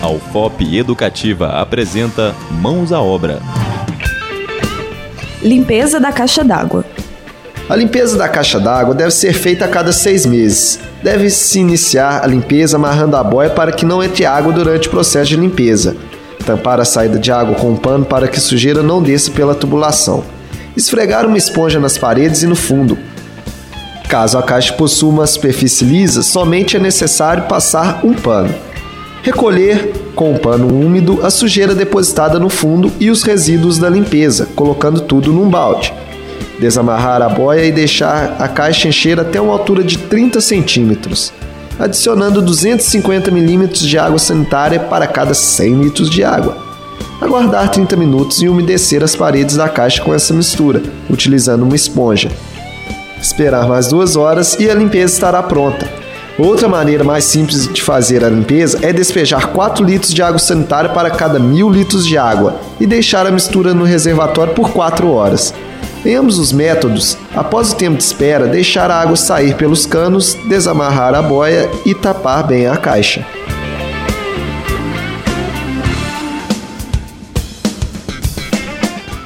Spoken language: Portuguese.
A UFOP Educativa apresenta Mãos à Obra. Limpeza da caixa d'água. A limpeza da caixa d'água deve ser feita a cada seis meses. Deve-se iniciar a limpeza amarrando a boia para que não entre água durante o processo de limpeza. Tampar a saída de água com um pano para que sujeira não desça pela tubulação. Esfregar uma esponja nas paredes e no fundo. Caso a caixa possua uma superfície lisa, somente é necessário passar um pano. Recolher com um pano úmido a sujeira depositada no fundo e os resíduos da limpeza, colocando tudo num balde. Desamarrar a boia e deixar a caixa encher até uma altura de 30 centímetros, adicionando 250 milímetros de água sanitária para cada 100 litros de água. Aguardar 30 minutos e umedecer as paredes da caixa com essa mistura, utilizando uma esponja. Esperar mais duas horas e a limpeza estará pronta. Outra maneira mais simples de fazer a limpeza é despejar 4 litros de água sanitária para cada mil litros de água e deixar a mistura no reservatório por 4 horas. Em ambos os métodos, após o tempo de espera, deixar a água sair pelos canos, desamarrar a boia e tapar bem a caixa.